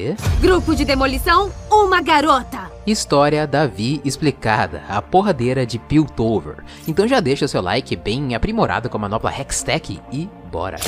de Grupo de demolição, uma garota. História da Vi explicada, a porradeira de Piltover. Então já deixa o seu like bem aprimorado com a manopla Hextech e bora!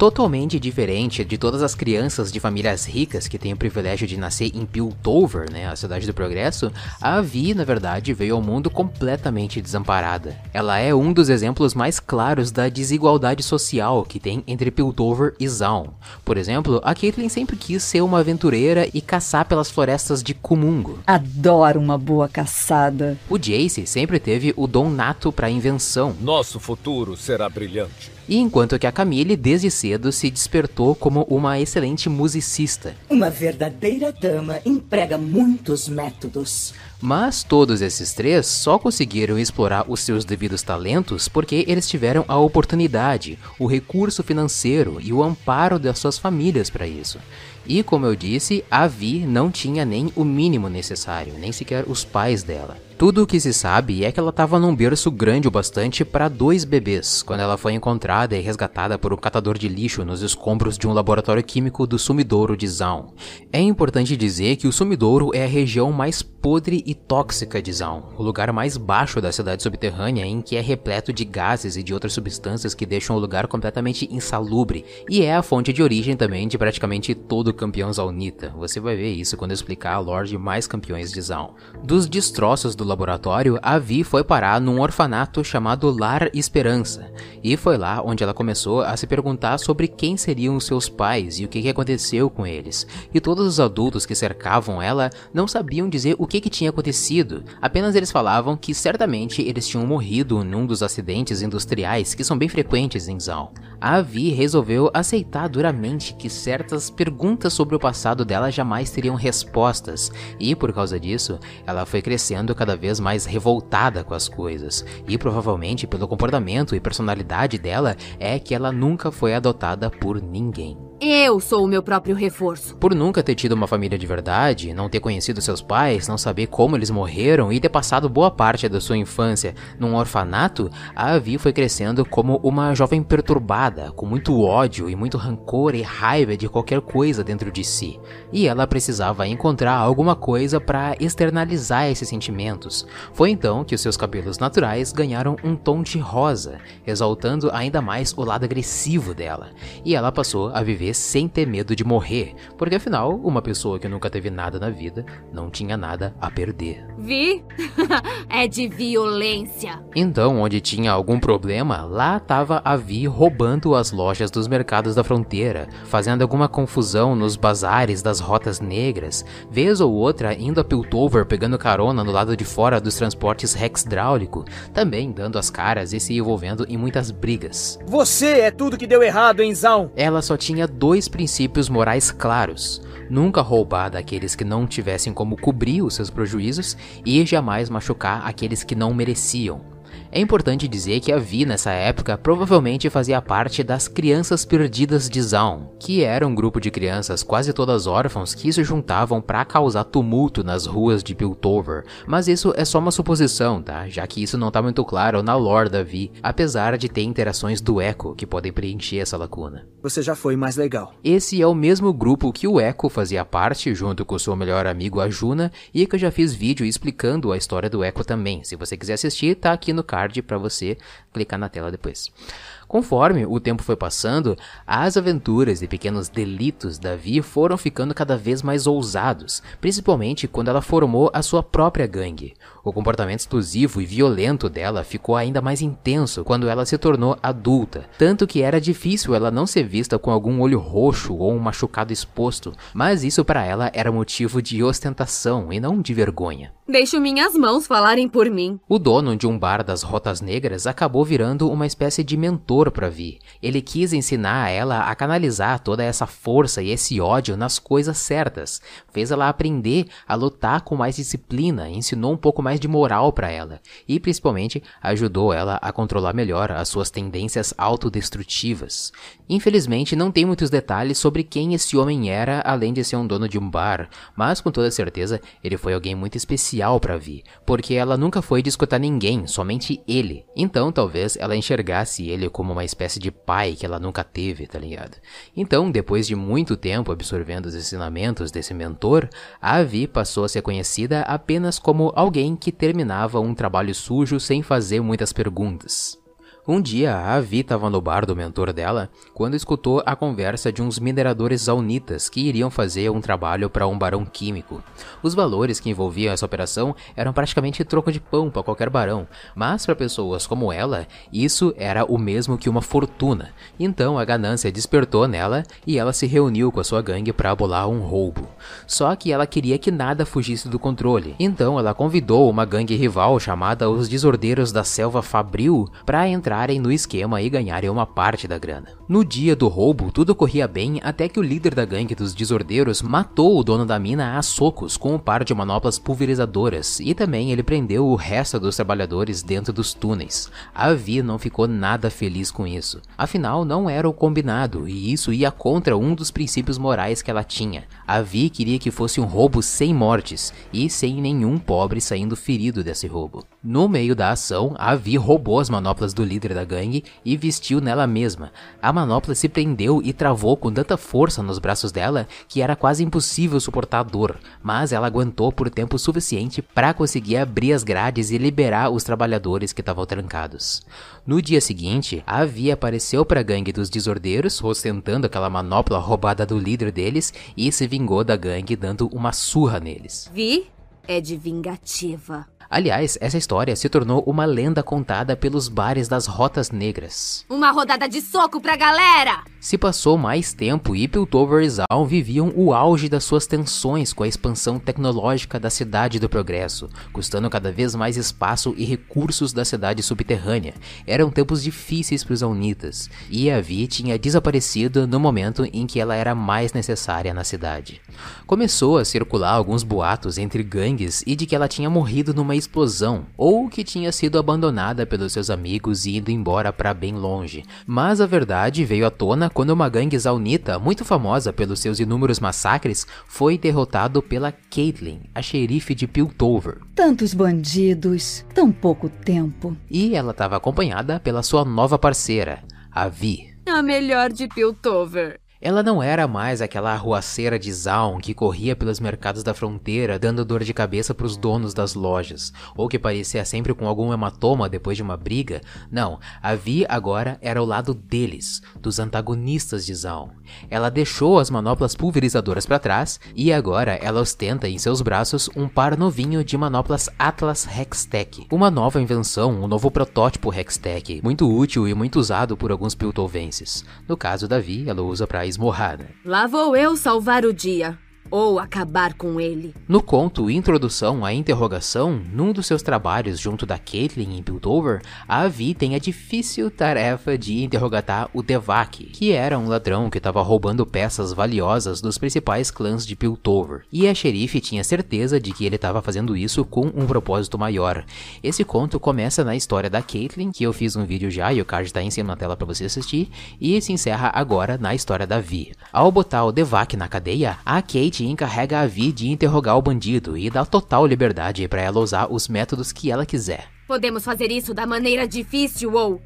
Totalmente diferente de todas as crianças de famílias ricas que têm o privilégio de nascer em Piltover, né, a cidade do progresso, a Vi, na verdade, veio ao mundo completamente desamparada. Ela é um dos exemplos mais claros da desigualdade social que tem entre Piltover e Zaun. Por exemplo, a Caitlyn sempre quis ser uma aventureira e caçar pelas florestas de Kumungo. Adoro uma boa caçada. O Jace sempre teve o dom nato para invenção. Nosso futuro será brilhante. E enquanto que a Camille, desde cedo, se despertou como uma excelente musicista. Uma verdadeira dama emprega muitos métodos. Mas todos esses três só conseguiram explorar os seus devidos talentos porque eles tiveram a oportunidade, o recurso financeiro e o amparo das suas famílias para isso. E como eu disse, a Vi não tinha nem o mínimo necessário, nem sequer os pais dela. Tudo o que se sabe é que ela estava num berço grande o bastante para dois bebês, quando ela foi encontrada e resgatada por um catador de lixo nos escombros de um laboratório químico do sumidouro de Zaun. É importante dizer que o sumidouro é a região mais podre e tóxica de Zaun, o lugar mais baixo da cidade subterrânea em que é repleto de gases e de outras substâncias que deixam o lugar completamente insalubre, e é a fonte de origem também de praticamente todo o campeão zaunita. Você vai ver isso quando eu explicar a lore de mais campeões de Zaun. Dos destroços do laboratório, a Vi foi parar num orfanato chamado Lar Esperança, e foi lá onde ela começou a se perguntar sobre quem seriam seus pais e o que, que aconteceu com eles. E todos os adultos que cercavam ela não sabiam dizer o que, que tinha acontecido, apenas eles falavam que certamente eles tinham morrido num dos acidentes industriais que são bem frequentes em Zal. A Vi resolveu aceitar duramente que certas perguntas sobre o passado dela jamais teriam respostas, e por causa disso, ela foi crescendo cada vez mais revoltada com as coisas, e provavelmente pelo comportamento e personalidade dela é que ela nunca foi adotada por ninguém. Eu sou o meu próprio reforço. Por nunca ter tido uma família de verdade, não ter conhecido seus pais, não saber como eles morreram e ter passado boa parte da sua infância num orfanato, a Avi foi crescendo como uma jovem perturbada, com muito ódio e muito rancor e raiva de qualquer coisa dentro de si. E ela precisava encontrar alguma coisa para externalizar esses sentimentos. Foi então que os seus cabelos naturais ganharam um tom de rosa, exaltando ainda mais o lado agressivo dela. E ela passou a viver sem ter medo de morrer, porque afinal, uma pessoa que nunca teve nada na vida não tinha nada a perder. Vi? é de violência. Então, onde tinha algum problema, lá estava a Vi roubando as lojas dos mercados da fronteira, fazendo alguma confusão nos bazares das rotas negras, vez ou outra indo a Piltover pegando carona no lado de fora dos transportes Rex hidráulico, também dando as caras e se envolvendo em muitas brigas. Você é tudo que deu errado em Zaun. Ela só tinha dois princípios morais claros: nunca roubar daqueles que não tivessem como cobrir os seus prejuízos e jamais machucar aqueles que não mereciam. É importante dizer que a Vi nessa época provavelmente fazia parte das Crianças Perdidas de Zaun, que era um grupo de crianças quase todas órfãos que se juntavam para causar tumulto nas ruas de Piltover, mas isso é só uma suposição, tá? Já que isso não tá muito claro na lore da Vi, apesar de ter interações do Echo que podem preencher essa lacuna. Você já foi mais legal. Esse é o mesmo grupo que o Echo fazia parte, junto com seu melhor amigo Ajuna, e que eu já fiz vídeo explicando a história do Echo também. Se você quiser assistir, tá aqui no card para você clicar na tela depois. Conforme o tempo foi passando, as aventuras e pequenos delitos da Vi foram ficando cada vez mais ousados, principalmente quando ela formou a sua própria gangue. O comportamento explosivo e violento dela ficou ainda mais intenso quando ela se tornou adulta, tanto que era difícil ela não ser vista com algum olho roxo ou um machucado exposto, mas isso para ela era motivo de ostentação e não de vergonha. Deixo minhas mãos falarem por mim. O dono de um bar das Rotas Negras acabou virando uma espécie de mentor para Vi. Ele quis ensinar a ela a canalizar toda essa força e esse ódio nas coisas certas. Fez ela aprender a lutar com mais disciplina, ensinou um pouco mais de moral para ela e principalmente ajudou ela a controlar melhor as suas tendências autodestrutivas. Infelizmente não tem muitos detalhes sobre quem esse homem era além de ser um dono de um bar, mas com toda certeza ele foi alguém muito especial para Vi, porque ela nunca foi de escutar ninguém, somente ele. Então talvez ela enxergasse ele como como uma espécie de pai que ela nunca teve, tá ligado? Então, depois de muito tempo absorvendo os ensinamentos desse mentor, a Vi passou a ser conhecida apenas como alguém que terminava um trabalho sujo sem fazer muitas perguntas. Um dia, a Avi estava no bar do mentor dela quando escutou a conversa de uns mineradores zaunitas que iriam fazer um trabalho para um barão químico. Os valores que envolviam essa operação eram praticamente troco de pão para qualquer barão, mas para pessoas como ela, isso era o mesmo que uma fortuna. Então a ganância despertou nela e ela se reuniu com a sua gangue para abolar um roubo. Só que ela queria que nada fugisse do controle. Então ela convidou uma gangue rival chamada os Desordeiros da Selva Fabril para entrar entrarem no esquema e ganharem uma parte da grana. No dia do roubo, tudo corria bem até que o líder da gangue dos desordeiros matou o dono da mina a socos com um par de manoplas pulverizadoras e também ele prendeu o resto dos trabalhadores dentro dos túneis. A Vi não ficou nada feliz com isso. Afinal, não era o combinado e isso ia contra um dos princípios morais que ela tinha. A Vi queria que fosse um roubo sem mortes e sem nenhum pobre saindo ferido desse roubo. No meio da ação, a Vi roubou as manoplas do líder da gangue e vestiu nela mesma. A manopla se prendeu e travou com tanta força nos braços dela que era quase impossível suportar a dor, mas ela aguentou por tempo suficiente para conseguir abrir as grades e liberar os trabalhadores que estavam trancados. No dia seguinte, a Vi apareceu para a gangue dos desordeiros, ostentando aquela manopla roubada do líder deles e se vingou da gangue dando uma surra neles. Vi é de vingativa. Aliás, essa história se tornou uma lenda contada pelos bares das Rotas Negras. Uma rodada de soco pra galera! Se passou mais tempo e Piltover e Zaun viviam o auge das suas tensões com a expansão tecnológica da Cidade do Progresso, custando cada vez mais espaço e recursos da cidade subterrânea. Eram tempos difíceis para os Aunitas, e a Vi tinha desaparecido no momento em que ela era mais necessária na cidade. Começou a circular alguns boatos entre gangues e de que ela tinha morrido numa explosão, ou que tinha sido abandonada pelos seus amigos e indo embora para bem longe. Mas a verdade veio à tona quando uma gangue zaunita, muito famosa pelos seus inúmeros massacres, foi derrotado pela Caitlyn, a xerife de Piltover. Tantos bandidos, tão pouco tempo. E ela estava acompanhada pela sua nova parceira, a Vi. A melhor de Piltover. Ela não era mais aquela arruaceira de Zaun que corria pelos mercados da fronteira dando dor de cabeça para os donos das lojas, ou que parecia sempre com algum hematoma depois de uma briga. Não, a Vi agora era o lado deles, dos antagonistas de Zaun. Ela deixou as manoplas pulverizadoras para trás e agora ela ostenta em seus braços um par novinho de manoplas Atlas Hextech, uma nova invenção, um novo protótipo Hextech, muito útil e muito usado por alguns piltovenses. No caso da Vi, ela usa para esmorrada. Lá vou eu salvar o dia ou acabar com ele. No conto Introdução à Interrogação, num dos seus trabalhos junto da Caitlyn em Piltover, a Vi tem a difícil tarefa de interrogatar o Devak, que era um ladrão que estava roubando peças valiosas dos principais clãs de Piltover. E a xerife tinha certeza de que ele estava fazendo isso com um propósito maior. Esse conto começa na história da Caitlyn, que eu fiz um vídeo já e o card está em cima na tela para você assistir, e se encerra agora na história da Vi. Ao botar o Devak na cadeia, a Kate encarrega a Vi de interrogar o bandido e dá total liberdade para ela usar os métodos que ela quiser. Podemos fazer isso da maneira difícil ou.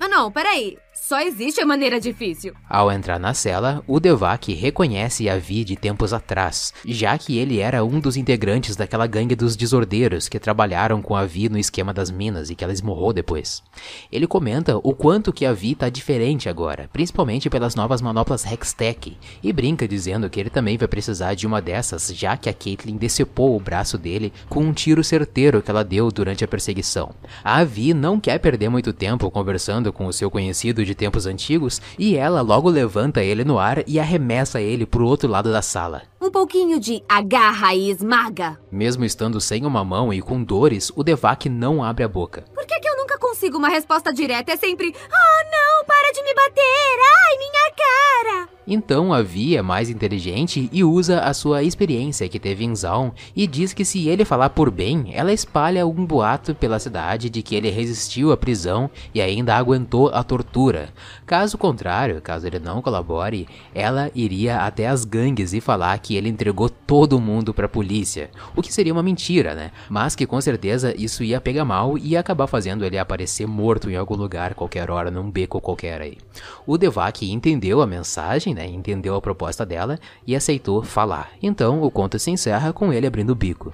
Ah, não, peraí. Só existe a maneira difícil. Ao entrar na cela, o Devak reconhece a Vi de tempos atrás, já que ele era um dos integrantes daquela gangue dos desordeiros que trabalharam com a Vi no esquema das minas e que ela esmorrou depois. Ele comenta o quanto que a Vi tá diferente agora, principalmente pelas novas manoplas Hextech, e brinca dizendo que ele também vai precisar de uma dessas, já que a Caitlyn decepou o braço dele com um tiro certeiro que ela deu durante a perseguição. A Vi não quer perder muito tempo conversando com o seu conhecido de tempos antigos, e ela logo levanta ele no ar e arremessa ele pro outro lado da sala. Um pouquinho de agarra e esmaga. Mesmo estando sem uma mão e com dores, o Devak não abre a boca. Por que, que eu nunca consigo uma resposta direta? É sempre: Oh não, para de me bater! Ai, minha cara! Então a Vi é mais inteligente e usa a sua experiência que teve em Zaun e diz que se ele falar por bem, ela espalha um boato pela cidade de que ele resistiu à prisão e ainda aguentou a tortura. Caso contrário, caso ele não colabore, ela iria até as gangues e falar que ele entregou todo mundo pra polícia, o que seria uma mentira, né? Mas que com certeza isso ia pegar mal e ia acabar fazendo ele aparecer morto em algum lugar qualquer hora num beco qualquer aí. O Devak entendeu a mensagem, né? Entendeu a proposta dela e aceitou falar. Então o conto se encerra com ele abrindo o bico.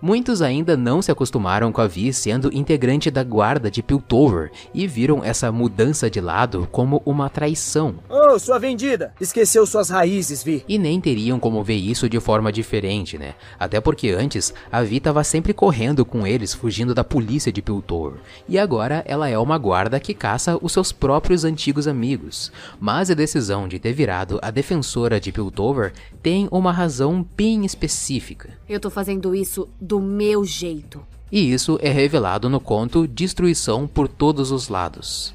Muitos ainda não se acostumaram com a Vi sendo integrante da guarda de Piltover e viram essa mudança de lado como uma traição. Oh, sua vendida! Esqueceu suas raízes, Vi. E nem teriam como ver isso de forma diferente, né? Até porque antes a Vi estava sempre correndo com eles, fugindo da polícia de Piltover. E agora ela é uma guarda que caça os seus próprios antigos amigos. Mas a decisão de ter virado a defensora de Piltover tem uma razão bem específica. Eu tô fazendo isso do meu jeito. E isso é revelado no conto Destruição por Todos os Lados.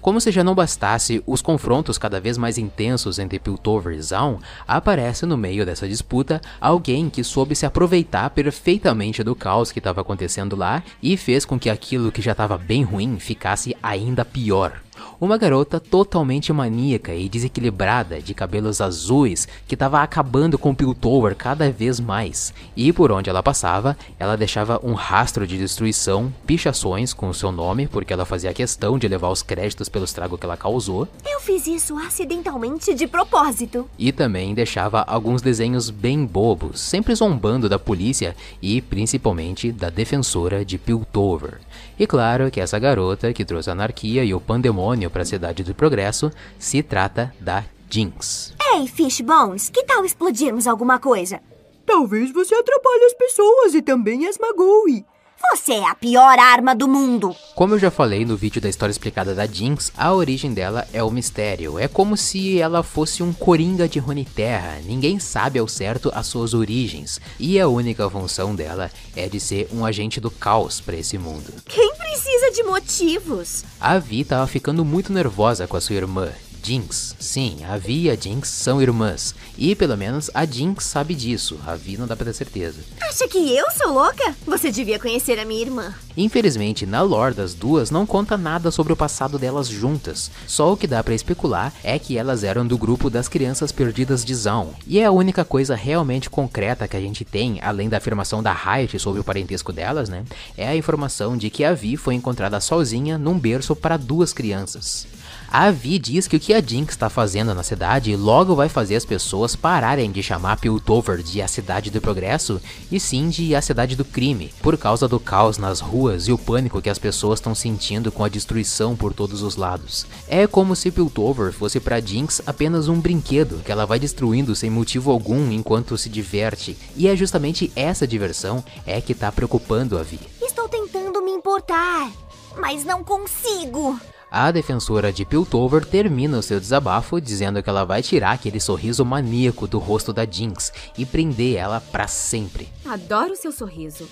Como se já não bastasse os confrontos cada vez mais intensos entre Piltover e Zaun, aparece no meio dessa disputa alguém que soube se aproveitar perfeitamente do caos que estava acontecendo lá e fez com que aquilo que já estava bem ruim ficasse ainda pior. Uma garota totalmente maníaca e desequilibrada, de cabelos azuis, que estava acabando com Piltover cada vez mais. E por onde ela passava, ela deixava um rastro de destruição, pichações com o seu nome, porque ela fazia questão de levar os créditos pelo estrago que ela causou. Eu fiz isso acidentalmente de propósito. E também deixava alguns desenhos bem bobos, sempre zombando da polícia e principalmente da defensora de Piltover. E claro que essa garota que trouxe a anarquia e o pandemônio para a cidade do progresso se trata da Jinx. Ei, Fishbones, que tal explodirmos alguma coisa? Talvez você atrapalhe as pessoas e também as magoe. Você é a pior arma do mundo. Como eu já falei no vídeo da história explicada da Jinx, a origem dela é o mistério. É como se ela fosse um coringa de Runeterra. Ninguém sabe ao certo as suas origens. E a única função dela é de ser um agente do caos para esse mundo. Quem precisa de motivos? A Vi tava ficando muito nervosa com a sua irmã. Jinx. Sim, a Vi e a Jinx são irmãs. E pelo menos a Jinx sabe disso. A Vi não dá pra ter certeza. Acha que eu sou louca? Você devia conhecer a minha irmã. Infelizmente, na lore das duas não conta nada sobre o passado delas juntas. Só o que dá pra especular é que elas eram do grupo das crianças perdidas de Zaun. E é a única coisa realmente concreta que a gente tem, além da afirmação da Riot sobre o parentesco delas, né? É a informação de que a Vi foi encontrada sozinha num berço para duas crianças. A Vi diz que o que a Jinx está fazendo na cidade logo vai fazer as pessoas pararem de chamar Piltover de a cidade do progresso e sim de a cidade do crime, por causa do caos nas ruas e o pânico que as pessoas estão sentindo com a destruição por todos os lados. É como se Piltover fosse para Jinx apenas um brinquedo que ela vai destruindo sem motivo algum enquanto se diverte, e é justamente essa diversão é que tá preocupando a Vi. Estou tentando me importar, mas não consigo. A defensora de Piltover termina o seu desabafo dizendo que ela vai tirar aquele sorriso maníaco do rosto da Jinx e prender ela para sempre. Adoro seu sorriso.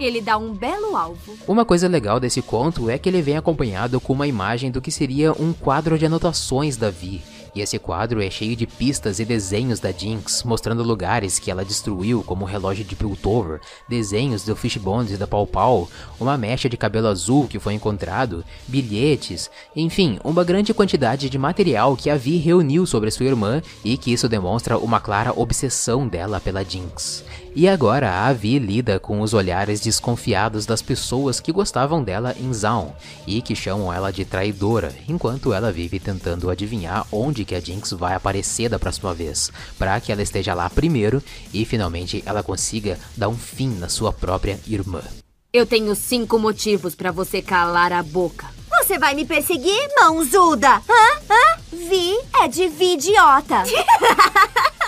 Ele dá um belo alvo. Uma coisa legal desse conto é que ele vem acompanhado com uma imagem do que seria um quadro de anotações da Vi. E esse quadro é cheio de pistas e desenhos da Jinx, mostrando lugares que ela destruiu, como o relógio de Piltover, desenhos do Fishbones e da Pau Pau, uma mecha de cabelo azul que foi encontrado, bilhetes, enfim, uma grande quantidade de material que a Vi reuniu sobre sua irmã e que isso demonstra uma clara obsessão dela pela Jinx. E agora a Vi lida com os olhares desconfiados das pessoas que gostavam dela em Zaun e que chamam ela de traidora, enquanto ela vive tentando adivinhar onde que a Jinx vai aparecer da próxima vez, para que ela esteja lá primeiro e finalmente ela consiga dar um fim na sua própria irmã. Eu tenho cinco motivos para você calar a boca. Você vai me perseguir, mãozuda? Hã? Hã? Vi é de vi idiota.